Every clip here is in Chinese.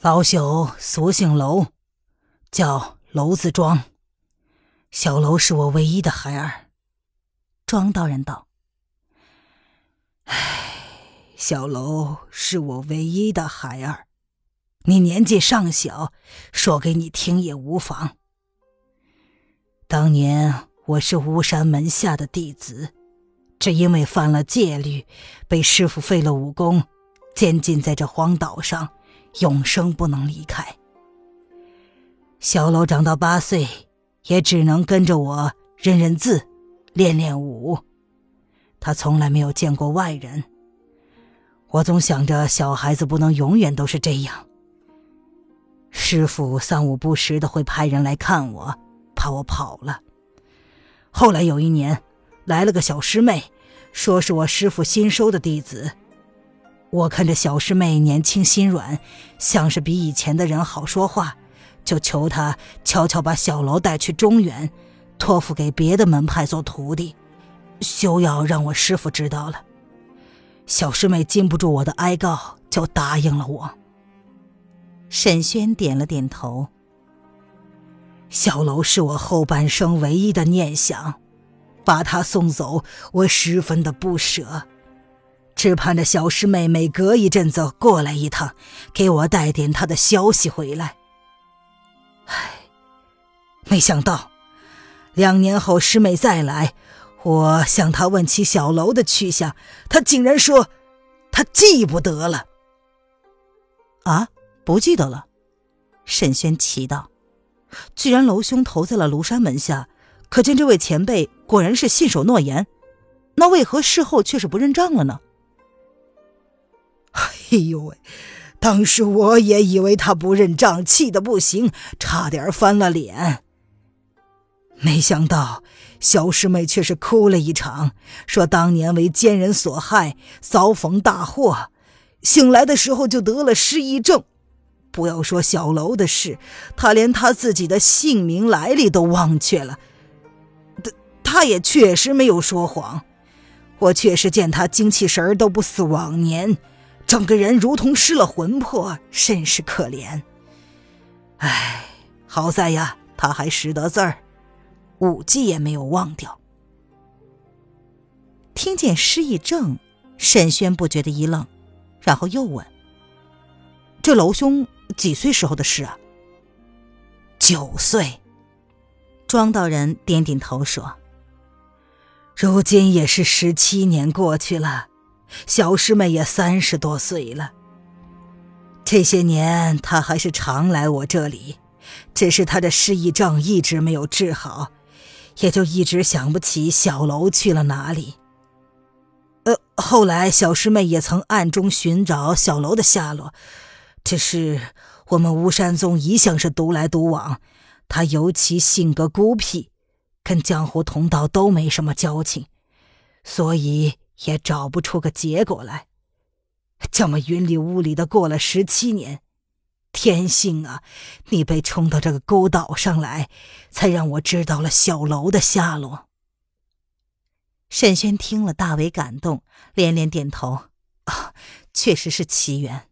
老朽俗姓娄，叫娄子庄。小娄是我唯一的孩儿。庄道人道：“唉，小娄是我唯一的孩儿，你年纪尚小，说给你听也无妨。当年我是巫山门下的弟子，只因为犯了戒律，被师傅废了武功，监禁在这荒岛上。”永生不能离开。小楼长到八岁，也只能跟着我认认字，练练武。他从来没有见过外人。我总想着小孩子不能永远都是这样。师傅三五不时的会派人来看我，怕我跑了。后来有一年，来了个小师妹，说是我师傅新收的弟子。我看着小师妹年轻心软，像是比以前的人好说话，就求她悄悄把小楼带去中原，托付给别的门派做徒弟，休要让我师傅知道了。小师妹禁不住我的哀告，就答应了我。沈轩点了点头。小楼是我后半生唯一的念想，把他送走，我十分的不舍。只盼着小师妹每隔一阵子过来一趟，给我带点她的消息回来。唉，没想到两年后师妹再来，我向她问起小楼的去向，她竟然说她记不得了。啊，不记得了？沈轩奇道：“既然楼兄投在了庐山门下，可见这位前辈果然是信守诺言，那为何事后却是不认账了呢？”哎呦喂！当时我也以为他不认账，气得不行，差点翻了脸。没想到小师妹却是哭了一场，说当年为奸人所害，遭逢大祸，醒来的时候就得了失忆症。不要说小楼的事，他连他自己的姓名来历都忘却了。他他也确实没有说谎，我确实见他精气神都不似往年。整个人如同失了魂魄，甚是可怜。唉，好在呀，他还识得字儿，武技也没有忘掉。听见失忆症，沈轩不觉得一愣，然后又问：“这娄兄几岁时候的事啊？”九岁。庄道人点点头说：“如今也是十七年过去了。”小师妹也三十多岁了。这些年，她还是常来我这里，只是她的失忆症一直没有治好，也就一直想不起小楼去了哪里。呃，后来小师妹也曾暗中寻找小楼的下落，只是我们巫山宗一向是独来独往，他尤其性格孤僻，跟江湖同道都没什么交情，所以。也找不出个结果来，这么云里雾里的过了十七年，天幸啊，你被冲到这个孤岛上来，才让我知道了小楼的下落。沈轩听了大为感动，连连点头：“啊，确实是奇缘。”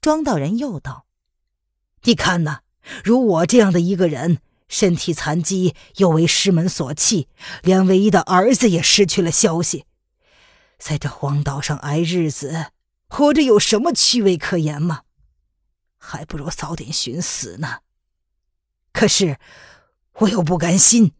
庄道人又道：“你看呐，如我这样的一个人。”身体残疾，又为师门所弃，连唯一的儿子也失去了消息，在这荒岛上挨日子，活着有什么趣味可言吗？还不如早点寻死呢。可是我又不甘心，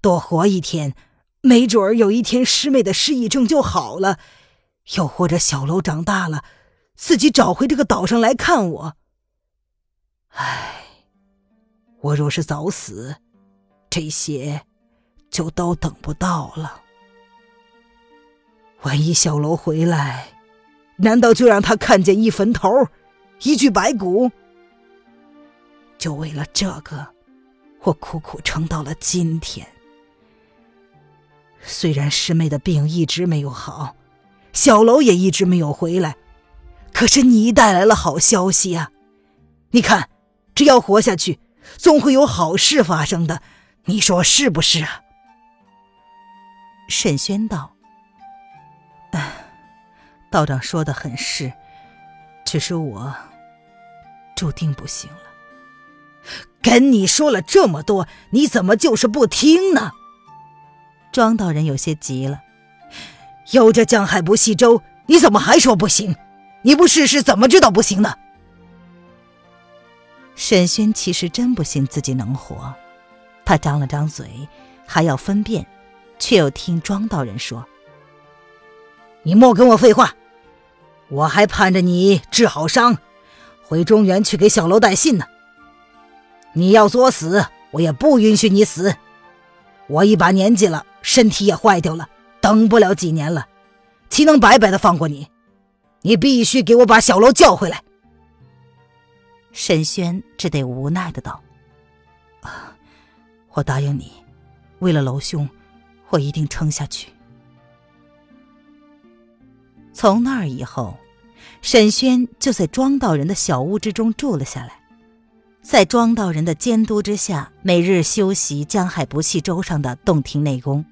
多活一天，没准儿有一天师妹的失忆症就好了，又或者小楼长大了，自己找回这个岛上来看我。唉。我若是早死，这些就都等不到了。万一小楼回来，难道就让他看见一坟头，一具白骨？就为了这个，我苦苦撑到了今天。虽然师妹的病一直没有好，小楼也一直没有回来，可是你带来了好消息啊！你看，只要活下去，总会有好事发生的。你说是不是啊？沈轩道：“，道长说的很是，只是我注定不行了。跟你说了这么多，你怎么就是不听呢？”庄道人有些急了：“有这江海不系舟，你怎么还说不行？你不试试怎么知道不行呢？”沈轩其实真不信自己能活，他张了张嘴，还要分辨。却又听庄道人说：“你莫跟我废话，我还盼着你治好伤，回中原去给小楼带信呢。你要作死，我也不允许你死。我一把年纪了，身体也坏掉了，等不了几年了，岂能白白的放过你？你必须给我把小楼叫回来。”沈轩只得无奈的道：“啊，我答应你，为了楼兄。”我一定撑下去。从那儿以后，沈轩就在庄道人的小屋之中住了下来，在庄道人的监督之下，每日修习江海不系舟上的洞庭内功。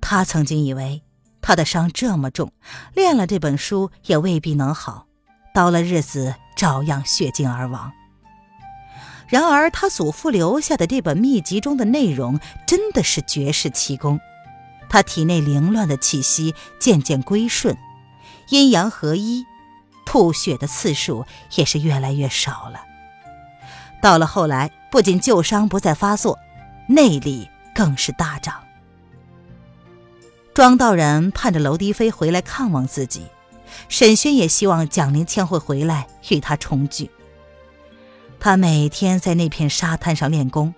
他曾经以为他的伤这么重，练了这本书也未必能好，到了日子照样血尽而亡。然而他祖父留下的这本秘籍中的内容，真的是绝世奇功。他体内凌乱的气息渐渐归顺，阴阳合一，吐血的次数也是越来越少了。到了后来，不仅旧伤不再发作，内力更是大涨。庄道人盼着娄迪飞回来看望自己，沈轩也希望蒋灵谦会回来与他重聚。他每天在那片沙滩上练功。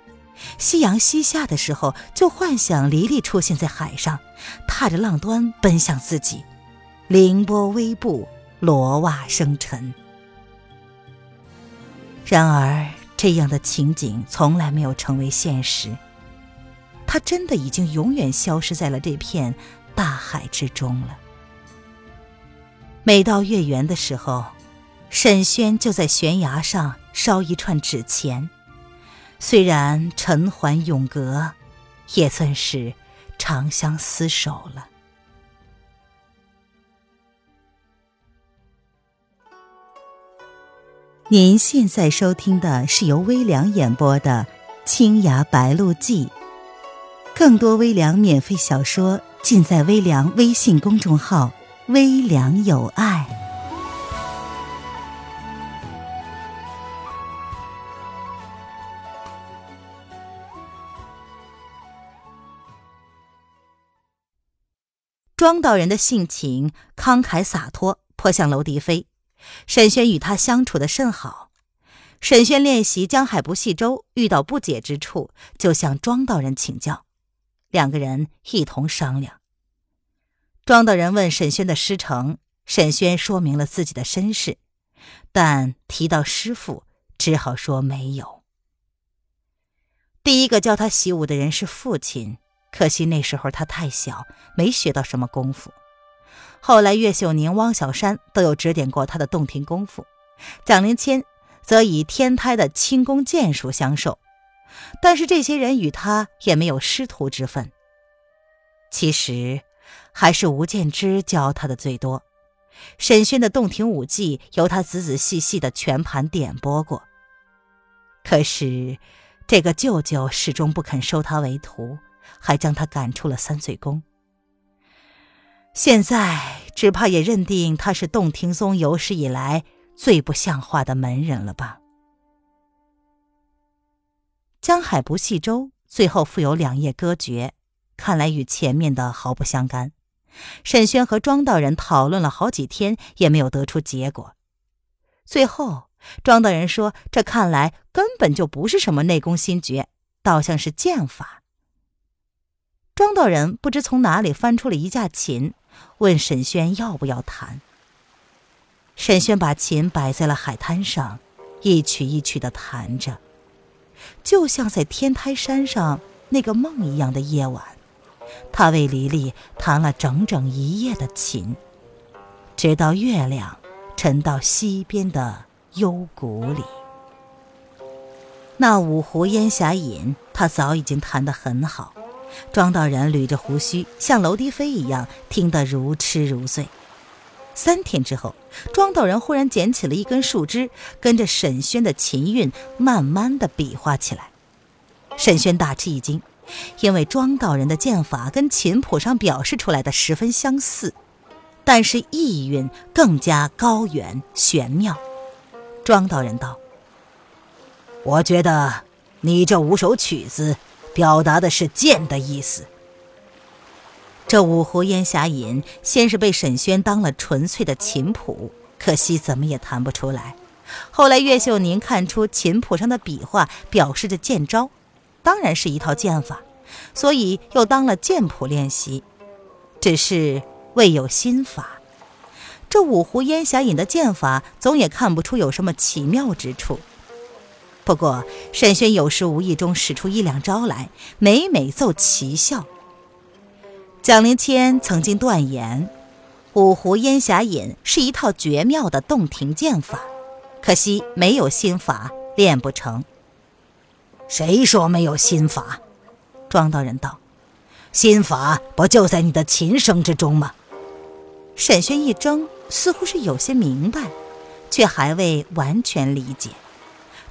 夕阳西下的时候，就幻想黎黎出现在海上，踏着浪端奔向自己，凌波微步，罗袜生尘。然而，这样的情景从来没有成为现实。他真的已经永远消失在了这片大海之中了。每到月圆的时候，沈轩就在悬崖上烧一串纸钱。虽然尘寰永隔，也算是长相厮守了。您现在收听的是由微凉演播的《青崖白鹿记》，更多微凉免费小说尽在微凉微信公众号“微凉有爱”。庄道人的性情慷慨洒脱，颇像娄迪飞。沈轩与他相处的甚好。沈轩练习江海不系舟，遇到不解之处，就向庄道人请教，两个人一同商量。庄道人问沈轩的师承，沈轩说明了自己的身世，但提到师傅，只好说没有。第一个教他习武的人是父亲。可惜那时候他太小，没学到什么功夫。后来岳秀宁、汪小山都有指点过他的洞庭功夫，蒋灵谦则以天胎的轻功剑术相授。但是这些人与他也没有师徒之分。其实还是吴建之教他的最多。沈轩的洞庭武技由他仔仔细细的全盘点拨过。可是这个舅舅始终不肯收他为徒。还将他赶出了三岁宫。现在只怕也认定他是洞庭宗有史以来最不像话的门人了吧？江海不系舟，最后复有两页歌诀，看来与前面的毫不相干。沈轩和庄道人讨论了好几天，也没有得出结果。最后，庄道人说：“这看来根本就不是什么内功心诀，倒像是剑法。”庄道人不知从哪里翻出了一架琴，问沈轩要不要弹。沈轩把琴摆在了海滩上，一曲一曲的弹着，就像在天台山上那个梦一样的夜晚。他为黎黎弹了整整一夜的琴，直到月亮沉到西边的幽谷里。那五湖烟霞引，他早已经弹得很好。庄道人捋着胡须，像楼低飞一样听得如痴如醉。三天之后，庄道人忽然捡起了一根树枝，跟着沈轩的琴韵慢慢的比划起来。沈轩大吃一惊，因为庄道人的剑法跟琴谱上表示出来的十分相似，但是意韵更加高远玄妙。庄道人道。我觉得你这五首曲子表达的是剑的意思。这五湖烟霞引先是被沈轩当了纯粹的琴谱，可惜怎么也弹不出来。后来岳秀宁看出琴谱上的笔画表示着剑招，当然是一套剑法，所以又当了剑谱练习，只是未有心法。这五湖烟霞引的剑法总也看不出有什么奇妙之处。不过，沈轩有时无意中使出一两招来，每每奏奇效。蒋灵谦曾经断言，五湖烟霞引是一套绝妙的洞庭剑法，可惜没有心法，练不成。谁说没有心法？庄道人道：“心法不就在你的琴声之中吗？”沈轩一怔，似乎是有些明白，却还未完全理解。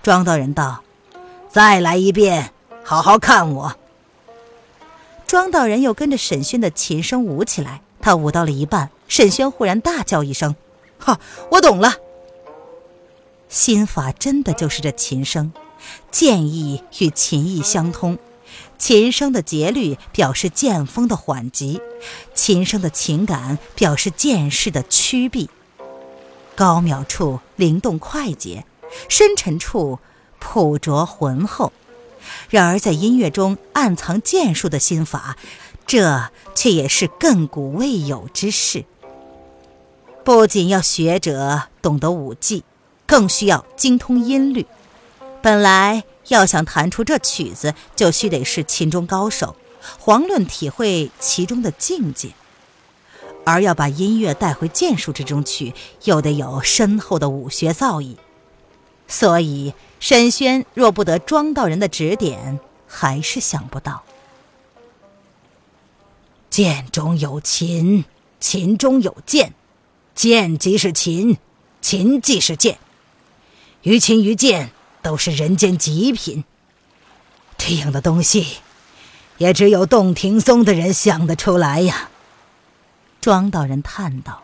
庄道人道：“再来一遍，好好看我。”庄道人又跟着沈轩的琴声舞起来。他舞到了一半，沈轩忽然大叫一声：“哈，我懂了！心法真的就是这琴声，剑意与琴意相通。琴声的节律表示剑锋的缓急，琴声的情感表示剑势的曲臂。高妙处灵动快捷。”深沉处朴拙浑厚，然而在音乐中暗藏剑术的心法，这却也是亘古未有之事。不仅要学者懂得武技，更需要精通音律。本来要想弹出这曲子，就须得是琴中高手，遑论体会其中的境界；而要把音乐带回剑术之中去，又得有深厚的武学造诣。所以，沈轩若不得庄道人的指点，还是想不到。剑中有琴，琴中有剑，剑即是琴，琴即是剑，于琴于剑都是人间极品。这样的东西，也只有洞庭松的人想得出来呀。庄道人叹道。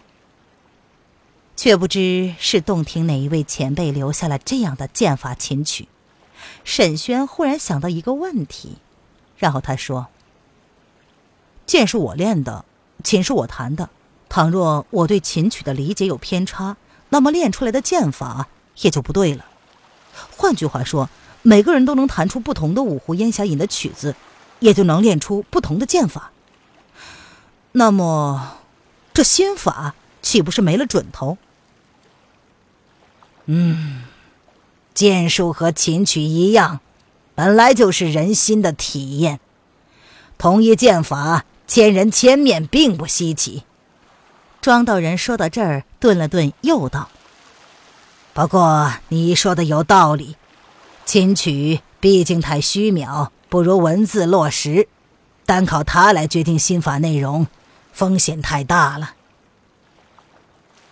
却不知是洞庭哪一位前辈留下了这样的剑法琴曲。沈轩忽然想到一个问题，然后他说：“剑是我练的，琴是我弹的。倘若我对琴曲的理解有偏差，那么练出来的剑法也就不对了。换句话说，每个人都能弹出不同的五湖烟霞引的曲子，也就能练出不同的剑法。那么，这心法岂不是没了准头？”嗯，剑术和琴曲一样，本来就是人心的体验。同一剑法，千人千面，并不稀奇。庄道人说到这儿，顿了顿，又道：“不过你说的有道理，琴曲毕竟太虚渺，不如文字落实。单靠它来决定心法内容，风险太大了。”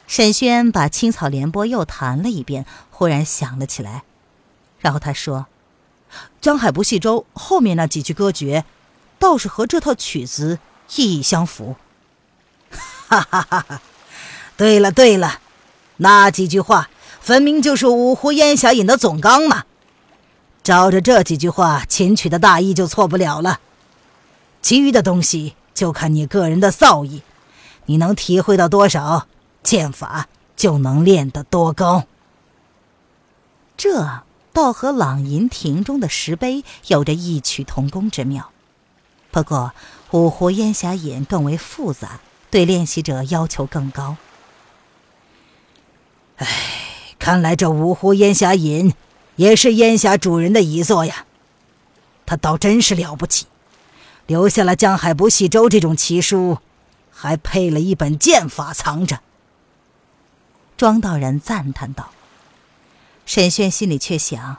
沈轩把《青草连波》又弹了一遍，忽然想了起来，然后他说：“江海不系舟，后面那几句歌诀，倒是和这套曲子意义相符。”哈哈哈哈！对了对了，那几句话分明就是五湖烟霞引的总纲嘛。照着这几句话，琴曲的大意就错不了了。其余的东西就看你个人的造诣，你能体会到多少？剑法就能练得多高。这倒和朗吟亭中的石碑有着异曲同工之妙。不过五湖烟霞引更为复杂，对练习者要求更高。唉，看来这五湖烟霞引也是烟霞主人的遗作呀。他倒真是了不起，留下了江海不系舟这种奇书，还配了一本剑法藏着。庄道人赞叹道。沈轩心里却想，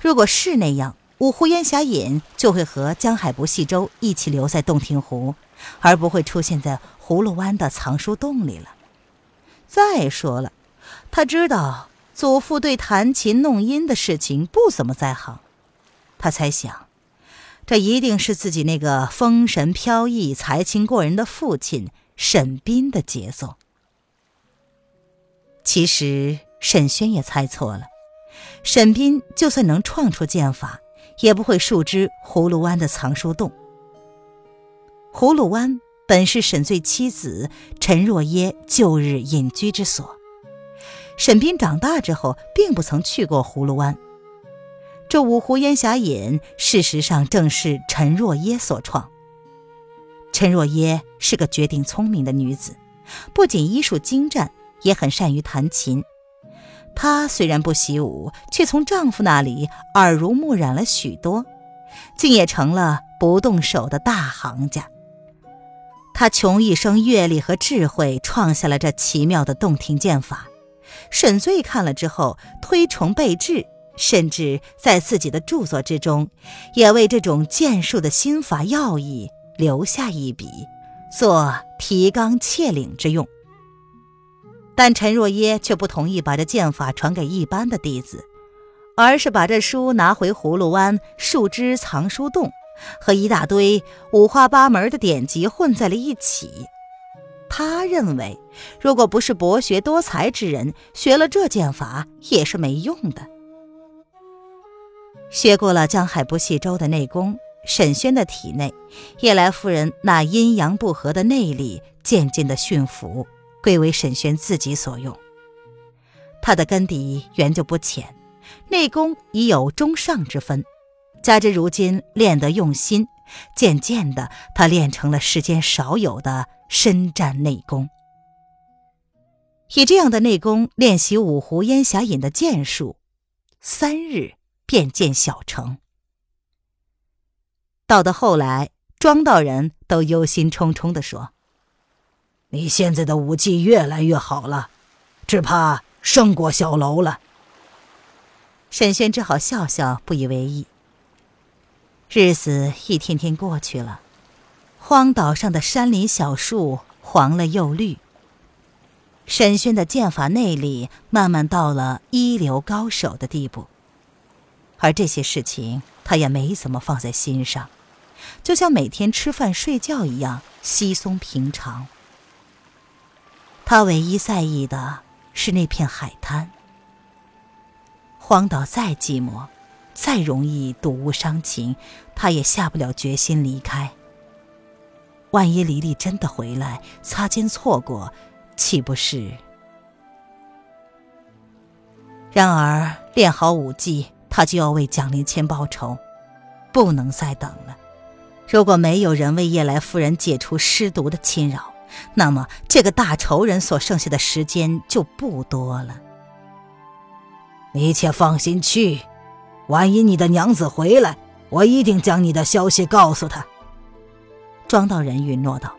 如果是那样，五湖烟霞引就会和江海不系舟一起留在洞庭湖，而不会出现在葫芦湾的藏书洞里了。再说了，他知道祖父对弹琴弄音的事情不怎么在行，他猜想。这一定是自己那个风神飘逸、才情过人的父亲沈斌的杰作。其实沈轩也猜错了，沈斌就算能创出剑法，也不会熟知葫芦湾的藏书洞。葫芦湾本是沈醉妻子陈若耶旧日隐居之所，沈斌长大之后并不曾去过葫芦湾。这五湖烟霞引，事实上正是陈若耶所创。陈若耶是个绝顶聪明的女子，不仅医术精湛，也很善于弹琴。她虽然不习武，却从丈夫那里耳濡目染了许多，竟也成了不动手的大行家。她穷一生阅历和智慧，创下了这奇妙的洞庭剑法。沈醉看了之后，推崇备至。甚至在自己的著作之中，也为这种剑术的心法要义留下一笔，做提纲挈领之用。但陈若耶却不同意把这剑法传给一般的弟子，而是把这书拿回葫芦湾树枝藏书洞，和一大堆五花八门的典籍混在了一起。他认为，如果不是博学多才之人，学了这剑法也是没用的。学过了江海不系舟的内功，沈轩的体内，叶来夫人那阴阳不和的内力渐渐的驯服，归为沈轩自己所用。他的根底原就不浅，内功已有中上之分，加之如今练得用心，渐渐的，他练成了世间少有的深战内功。以这样的内功练习五湖烟霞引的剑术，三日。便见小成。到的后来，庄道人都忧心忡忡地说：“你现在的武技越来越好了，只怕胜过小楼了。”沈轩只好笑笑，不以为意。日子一天天过去了，荒岛上的山林小树黄了又绿。沈轩的剑法内力慢慢到了一流高手的地步。而这些事情，他也没怎么放在心上，就像每天吃饭睡觉一样稀松平常。他唯一在意的是那片海滩。荒岛再寂寞，再容易睹物伤情，他也下不了决心离开。万一黎黎真的回来，擦肩错过，岂不是？然而练好武技。他就要为蒋灵谦报仇，不能再等了。如果没有人为叶来夫人解除尸毒的侵扰，那么这个大仇人所剩下的时间就不多了。你且放心去，万一你的娘子回来，我一定将你的消息告诉她。庄道人允诺道：“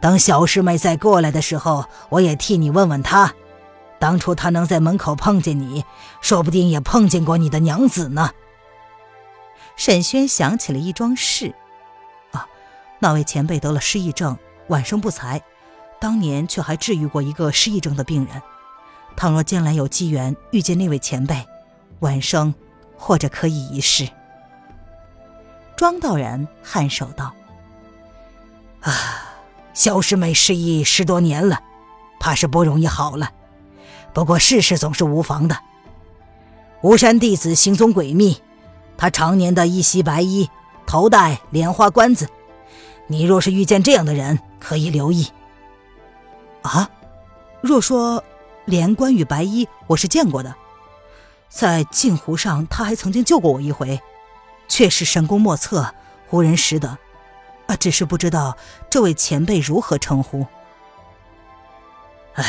等小师妹再过来的时候，我也替你问问她。”当初她能在门口碰见你，说不定也碰见过你的娘子呢。沈轩想起了一桩事，啊，那位前辈得了失忆症，晚生不才，当年却还治愈过一个失忆症的病人。倘若将来有机缘遇见那位前辈，晚生或者可以一试。庄道人颔首道：“啊，萧师妹失忆十多年了，怕是不容易好了。”不过试试总是无妨的。巫山弟子行踪诡秘，他常年的一袭白衣，头戴莲花冠子。你若是遇见这样的人，可以留意。啊，若说连冠与白衣，我是见过的，在镜湖上他还曾经救过我一回，确实神功莫测，无人识得。啊，只是不知道这位前辈如何称呼。哎，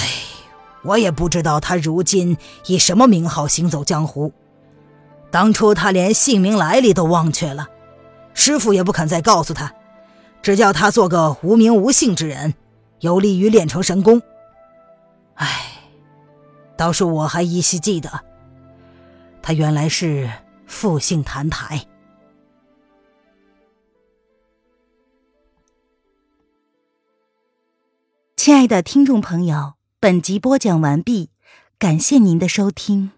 我也不知道他如今以什么名号行走江湖。当初他连姓名来历都忘却了，师傅也不肯再告诉他，只叫他做个无名无姓之人，有利于练成神功。哎，倒是我还依稀记得，他原来是复姓谭台。亲爱的听众朋友，本集播讲完毕，感谢您的收听。